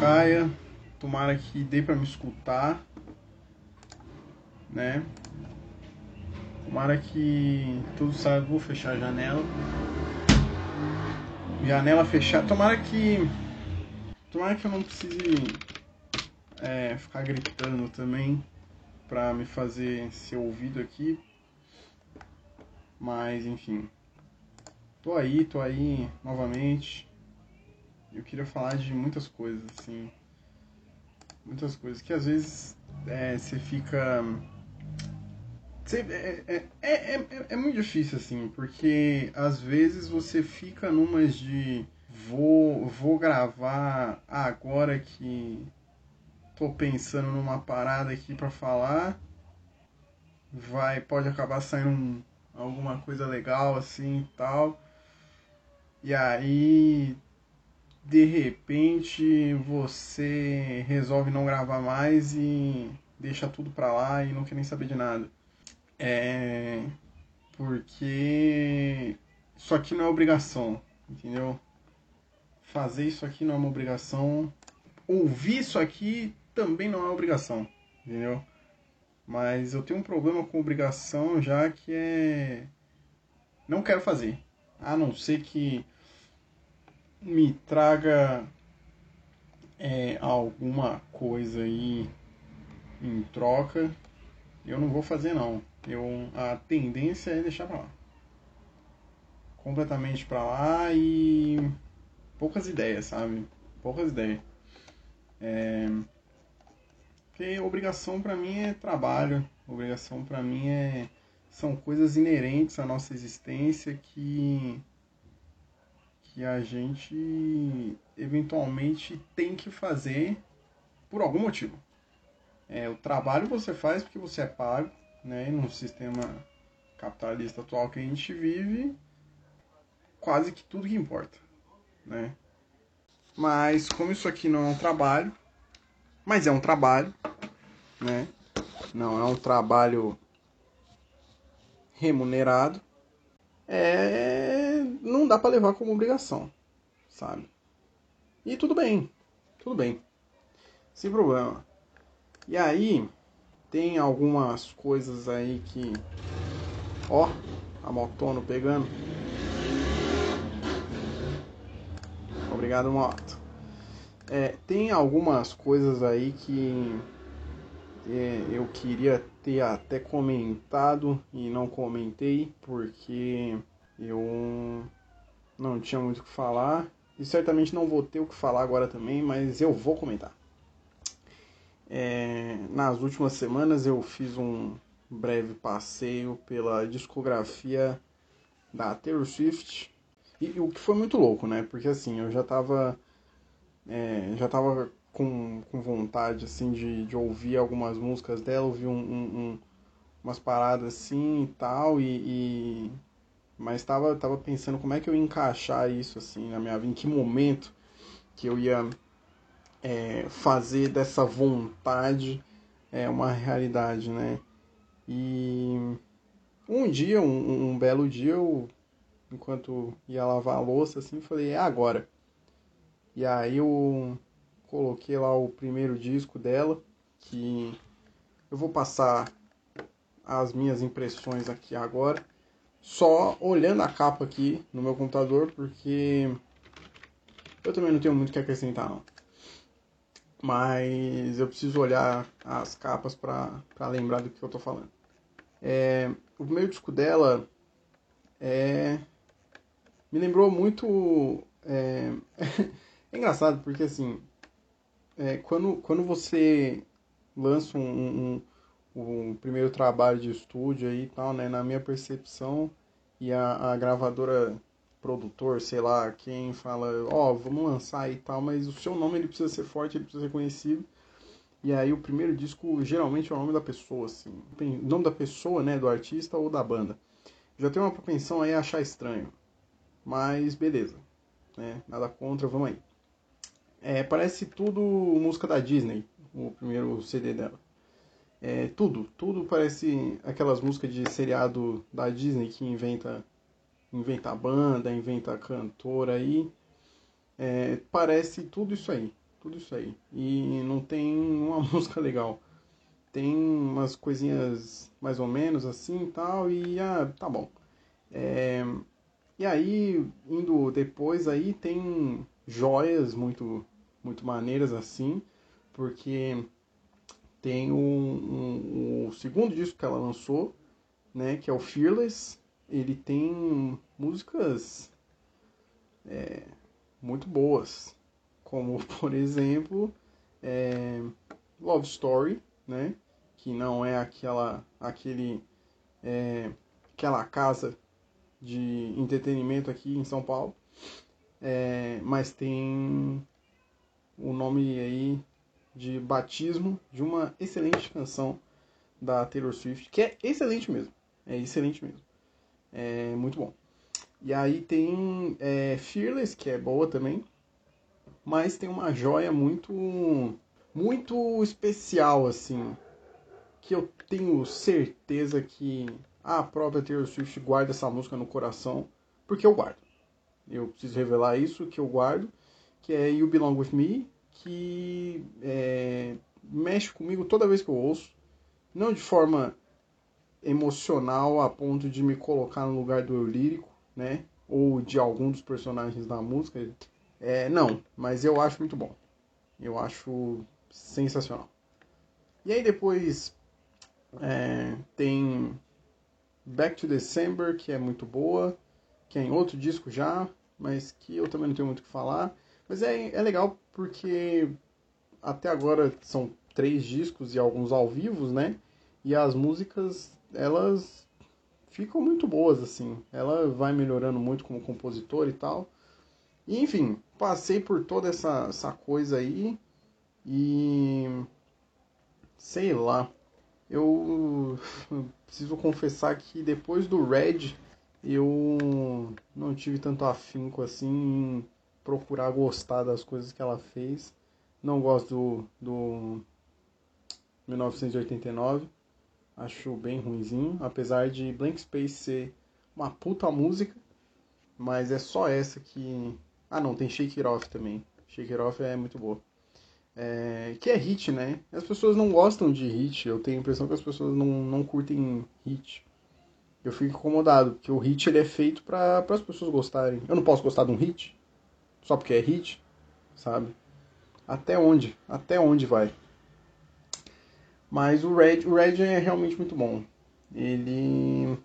caia. Tomara que dê pra me escutar. Né? Tomara que tudo saia. Vou fechar a janela. Janela fechada. Tomara que. Tomara que eu não precise é, ficar gritando também pra me fazer ser ouvido aqui. Mas enfim. Tô aí, tô aí novamente. Eu queria falar de muitas coisas, assim. Muitas coisas que às vezes é, você fica. Você, é, é, é, é, é muito difícil, assim, porque às vezes você fica numas de vou, vou gravar agora que tô pensando numa parada aqui para falar. Vai, pode acabar saindo alguma coisa legal assim e tal. E aí de repente você resolve não gravar mais e deixa tudo pra lá e não quer nem saber de nada. É. Porque isso aqui não é obrigação, entendeu? Fazer isso aqui não é uma obrigação. Ouvir isso aqui também não é obrigação, entendeu? Mas eu tenho um problema com obrigação já que é. Não quero fazer. A não ser que me traga é, alguma coisa aí em troca, eu não vou fazer não. Eu, a tendência é deixar pra lá. Completamente pra lá e poucas ideias, sabe? Poucas ideias. É... Porque obrigação para mim é trabalho, obrigação para mim é são coisas inerentes à nossa existência que que a gente eventualmente tem que fazer por algum motivo. É, o trabalho você faz porque você é pago, né? E no sistema capitalista atual que a gente vive, quase que tudo que importa, né? Mas como isso aqui não é um trabalho, mas é um trabalho, né? Não é um trabalho remunerado, é, não dá para levar como obrigação, sabe? E tudo bem, tudo bem, sem problema. E aí tem algumas coisas aí que, ó, a motono pegando. Obrigado, moto. É, tem algumas coisas aí que é, eu queria ter até comentado e não comentei porque eu não tinha muito o que falar e certamente não vou ter o que falar agora também, mas eu vou comentar. É, nas últimas semanas eu fiz um breve passeio pela discografia da Taylor Swift e, e o que foi muito louco, né? Porque assim eu já tava é, já tava com, com vontade assim de, de ouvir algumas músicas dela, ouvir um, um, um, umas paradas assim e tal, e, e... mas tava, tava pensando como é que eu ia encaixar isso assim na minha vida, em que momento que eu ia é, fazer dessa vontade é, uma realidade, né? E um dia, um, um belo dia, eu, enquanto ia lavar a louça, assim, falei, é agora. E aí eu coloquei lá o primeiro disco dela, que eu vou passar as minhas impressões aqui agora, só olhando a capa aqui no meu computador, porque eu também não tenho muito o que acrescentar não. Mas eu preciso olhar as capas para lembrar do que eu tô falando. É, o primeiro disco dela é, me lembrou muito. É, é engraçado porque assim, é, quando, quando você lança um, um, um, primeiro trabalho de estúdio aí e tal, né, na minha percepção, e a, a gravadora produtor, sei lá, quem fala, ó, oh, vamos lançar e tal, mas o seu nome ele precisa ser forte, ele precisa ser conhecido. E aí o primeiro disco geralmente é o nome da pessoa, assim. O nome da pessoa, né, do artista ou da banda. Já tem uma propensão aí a achar estranho. Mas beleza. Né? Nada contra, vamos aí. É, parece tudo música da Disney, o primeiro CD dela. É, tudo, tudo parece aquelas músicas de seriado da Disney que inventa inventa banda, inventa cantora aí. É, parece tudo isso aí, tudo isso aí. E não tem uma música legal. Tem umas coisinhas mais ou menos assim e tal, e ah, tá bom. É, e aí, indo depois aí, tem joias muito, muito maneiras assim, porque tem um, um, o segundo disco que ela lançou, né, que é o Fearless. Ele tem músicas é, muito boas, como por exemplo é, Love Story, né, que não é aquela aquele é, aquela casa de entretenimento aqui em São Paulo, é, mas tem o nome aí de batismo de uma excelente canção da Taylor Swift, que é excelente mesmo. É excelente mesmo. É muito bom. E aí tem é, Fearless, que é boa também. Mas tem uma joia muito muito especial, assim. Que eu tenho certeza que a própria Taylor Swift guarda essa música no coração. Porque eu guardo. Eu preciso revelar isso, que eu guardo. Que é You Belong With Me, que é, mexe comigo toda vez que eu ouço, não de forma emocional a ponto de me colocar no lugar do eu lírico, né? Ou de algum dos personagens da música. É, não, mas eu acho muito bom. Eu acho sensacional. E aí depois é, tem Back to December, que é muito boa, que é em outro disco já, mas que eu também não tenho muito o que falar. Mas é, é legal porque até agora são três discos e alguns ao vivo, né? E as músicas, elas ficam muito boas, assim. Ela vai melhorando muito como compositor e tal. E, enfim, passei por toda essa, essa coisa aí e. Sei lá. Eu preciso confessar que depois do Red eu não tive tanto afinco assim procurar gostar das coisas que ela fez. Não gosto do, do 1989. Acho bem ruinzinho, apesar de Blank Space ser uma puta música, mas é só essa que. Ah não, tem Shake It Off também. Shake It Off é muito boa. É... Que é hit, né? As pessoas não gostam de hit, eu tenho a impressão que as pessoas não, não curtem hit. Eu fico incomodado, porque o hit ele é feito para as pessoas gostarem. Eu não posso gostar de um hit? Só porque é hit, sabe? Até onde? Até onde vai? Mas o Red, o Red é realmente muito bom. Ele.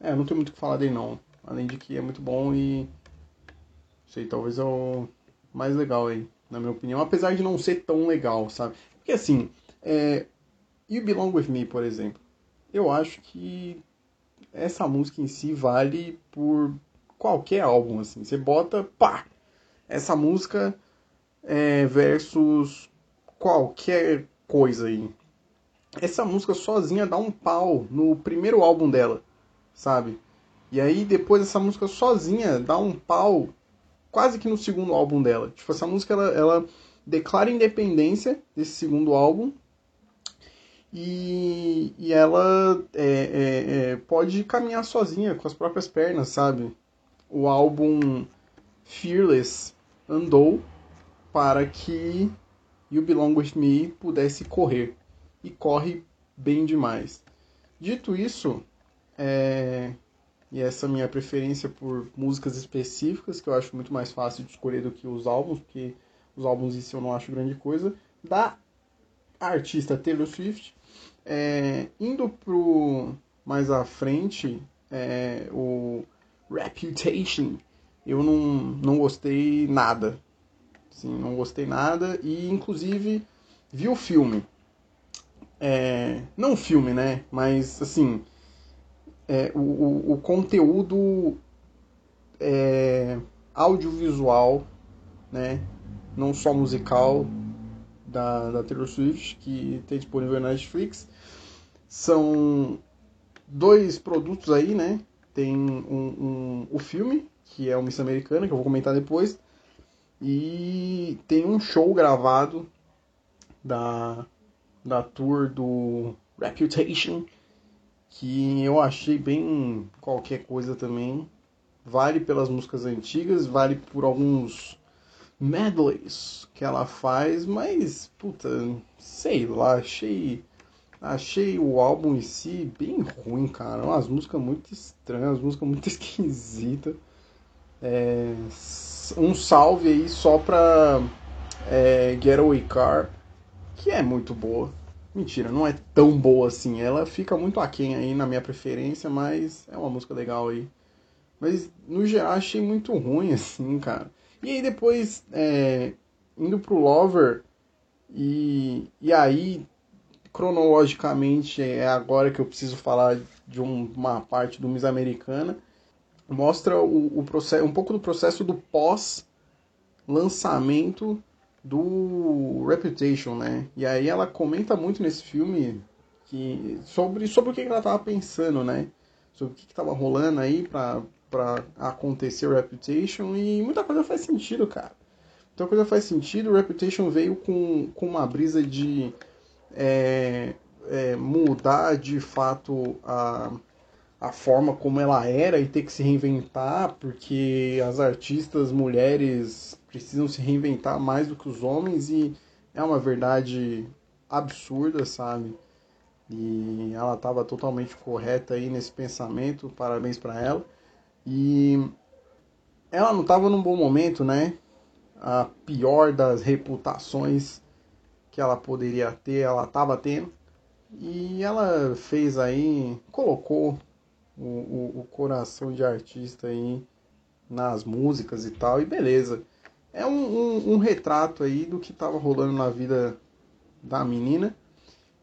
É, não tenho muito o que falar dele não. Além de que é muito bom e. Sei, talvez é o mais legal aí, na minha opinião. Apesar de não ser tão legal, sabe? Porque assim, é... You Belong With Me, por exemplo. Eu acho que essa música em si vale por qualquer álbum, assim. Você bota, pá, essa música é, versus qualquer coisa aí. Essa música sozinha dá um pau no primeiro álbum dela, sabe? E aí depois essa música sozinha dá um pau quase que no segundo álbum dela. Tipo, essa música ela, ela declara independência desse segundo álbum e, e ela é, é, é, pode caminhar sozinha com as próprias pernas, sabe? O álbum Fearless andou para que You Belong With Me pudesse correr. E corre bem demais. Dito isso, é... e essa minha preferência por músicas específicas, que eu acho muito mais fácil de escolher do que os álbuns, porque os álbuns em si eu não acho grande coisa, da artista Taylor Swift. É... Indo pro mais à frente, é... o Reputation, eu não, não gostei nada. Sim, não gostei nada e inclusive vi o filme. É, não o filme, né? Mas assim, é, o, o, o, conteúdo é, audiovisual, né? Não só musical da, da Taylor Swift, que tem disponível na Netflix. São dois produtos aí, né? Tem um, um, o filme, que é o Miss Americana, que eu vou comentar depois. E tem um show gravado da, da tour do Reputation, que eu achei bem qualquer coisa também. vale pelas músicas antigas, vale por alguns medleys que ela faz, mas puta, sei lá, achei achei o álbum em si bem ruim, cara. Umas músicas muito estranhas, músicas muito esquisitas. É, um salve aí só pra é, Getaway Car, que é muito boa. Mentira, não é tão boa assim. Ela fica muito aquém aí na minha preferência, mas é uma música legal aí. Mas no geral achei muito ruim, assim, cara. E aí depois, é, indo pro Lover, e, e aí, cronologicamente, é agora que eu preciso falar de um, uma parte do Miss Americana. Mostra o, o processo, um pouco do processo do pós-lançamento do Reputation, né? E aí ela comenta muito nesse filme que, sobre, sobre o que ela tava pensando, né? Sobre o que, que tava rolando aí pra, pra acontecer o Reputation e muita coisa faz sentido, cara. Muita coisa faz sentido. O Reputation veio com, com uma brisa de é, é, mudar de fato a, a forma como ela era e ter que se reinventar, porque as artistas mulheres precisam se reinventar mais do que os homens e é uma verdade absurda, sabe? E ela estava totalmente correta aí nesse pensamento, parabéns para ela. E ela não estava num bom momento, né? A pior das reputações que ela poderia ter, ela estava tendo. E ela fez aí, colocou o, o, o coração de artista aí nas músicas e tal, e beleza. É um, um, um retrato aí do que estava rolando na vida da menina.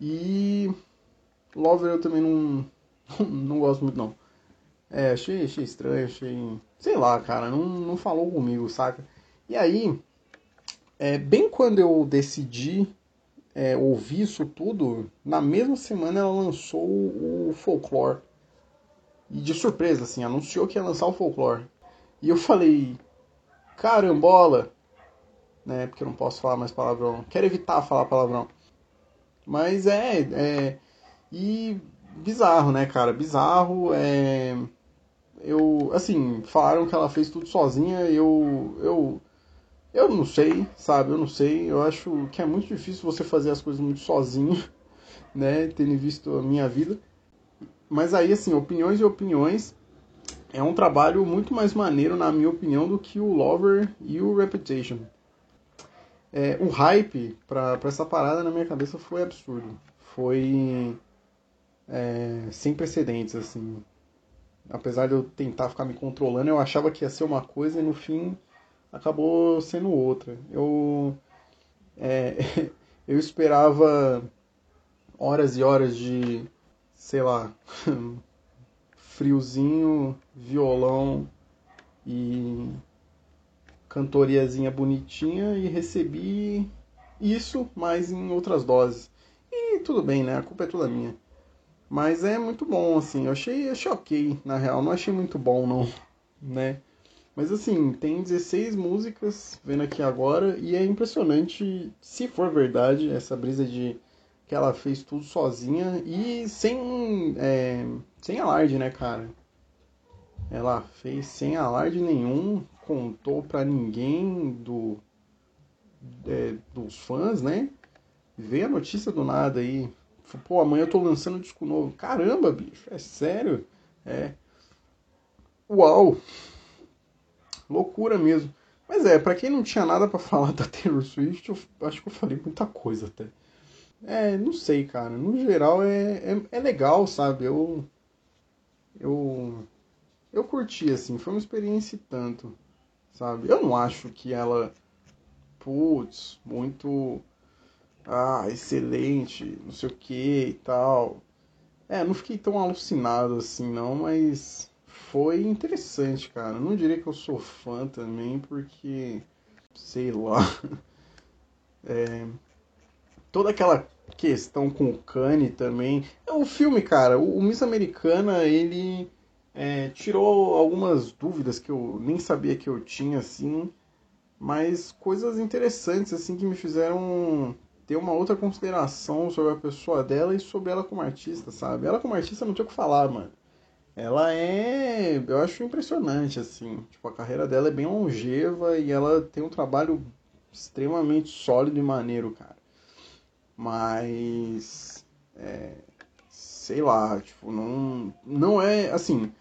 E Lover eu também não, não gosto muito não. É, achei, achei estranho, achei. Sei lá, cara, não, não falou comigo, saca? E aí, é, bem quando eu decidi é, ouvir isso tudo, na mesma semana ela lançou o Folklore. E de surpresa, assim, anunciou que ia lançar o Folklore. E eu falei, carambola, né? Porque eu não posso falar mais palavrão. Quero evitar falar palavrão. Mas é, é. E bizarro, né, cara? Bizarro. É. Eu. Assim, falaram que ela fez tudo sozinha. Eu. Eu. Eu não sei, sabe? Eu não sei. Eu acho que é muito difícil você fazer as coisas muito sozinho, né? Tendo visto a minha vida. Mas aí, assim, opiniões e opiniões. É um trabalho muito mais maneiro, na minha opinião, do que o Lover e o Reputation. É, o hype pra, pra essa parada na minha cabeça foi absurdo. Foi é, sem precedentes, assim. Apesar de eu tentar ficar me controlando, eu achava que ia ser uma coisa e no fim acabou sendo outra. Eu, é, eu esperava horas e horas de sei lá, friozinho, violão e cantoriazinha bonitinha e recebi isso, mas em outras doses. E tudo bem, né? A culpa é toda minha. Mas é muito bom, assim. Eu achei, achei ok, na real. Não achei muito bom, não, né? Mas assim, tem 16 músicas, vendo aqui agora, e é impressionante, se for verdade, essa brisa de que ela fez tudo sozinha e sem, é, sem alarde, né, cara? Ela fez sem alarde nenhum, contou pra ninguém do, é, dos fãs, né? Veio a notícia do nada aí. Pô, amanhã eu tô lançando um disco novo. Caramba, bicho, é sério? É. Uau! Loucura mesmo. Mas é, para quem não tinha nada para falar da Taylor Swift, eu acho que eu falei muita coisa até. É, não sei, cara. No geral é, é, é legal, sabe? Eu. Eu. Eu curti, assim. Foi uma experiência tanto, sabe? Eu não acho que ela. Putz, muito. Ah, excelente, não sei o que e tal. É, não fiquei tão alucinado assim, não, mas foi interessante, cara. Não diria que eu sou fã também, porque. Sei lá. É, toda aquela questão com o Kanye também. É o filme, cara, o, Miss Americana, ele é, tirou algumas dúvidas que eu nem sabia que eu tinha, assim, mas coisas interessantes, assim, que me fizeram ter uma outra consideração sobre a pessoa dela e sobre ela como artista, sabe? Ela como artista não tinha o que falar, mano. Ela é. Eu acho impressionante, assim. Tipo, a carreira dela é bem longeva e ela tem um trabalho extremamente sólido e maneiro, cara. Mas. É, sei lá, tipo, não, não é. Assim.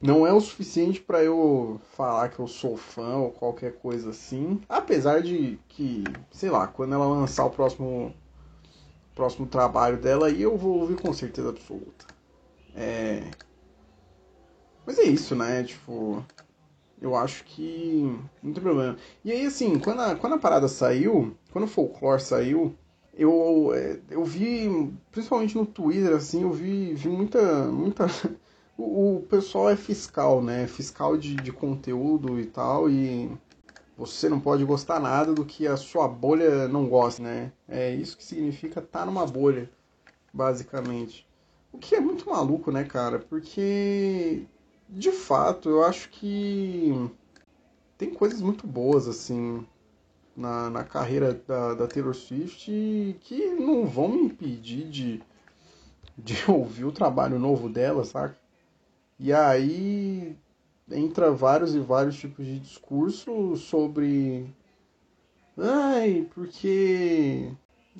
Não é o suficiente para eu falar que eu sou fã ou qualquer coisa assim. Apesar de que, sei lá, quando ela lançar o próximo próximo trabalho dela aí eu vou ouvir com certeza absoluta. É, mas é isso, né? Tipo, eu acho que não tem problema. E aí, assim, quando a, quando a parada saiu, quando o Folklore saiu, eu, é, eu vi, principalmente no Twitter, assim, eu vi, vi muita. muita o, o pessoal é fiscal, né? Fiscal de, de conteúdo e tal, e você não pode gostar nada do que a sua bolha não gosta, né? É isso que significa estar tá numa bolha, basicamente. O que é muito maluco, né, cara? Porque de fato, eu acho que tem coisas muito boas, assim, na, na carreira da, da Taylor Swift que não vão me impedir de, de ouvir o trabalho novo dela, saca? E aí entra vários e vários tipos de discurso sobre. Ai, porque.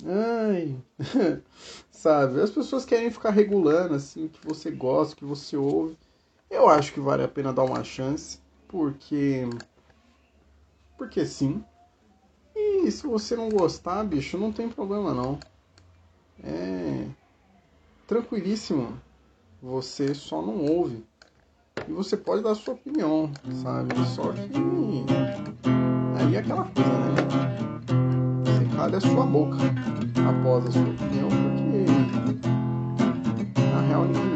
Ai. Sabe? As pessoas querem ficar regulando assim o que você gosta, o que você ouve. Eu acho que vale a pena dar uma chance, porque. Porque sim. E se você não gostar, bicho, não tem problema não. É. Tranquilíssimo. Você só não ouve. E você pode dar sua opinião, sabe? Só que. Aí é aquela coisa, né? Você calha a sua boca após a sua opinião, porque. Na real, ninguém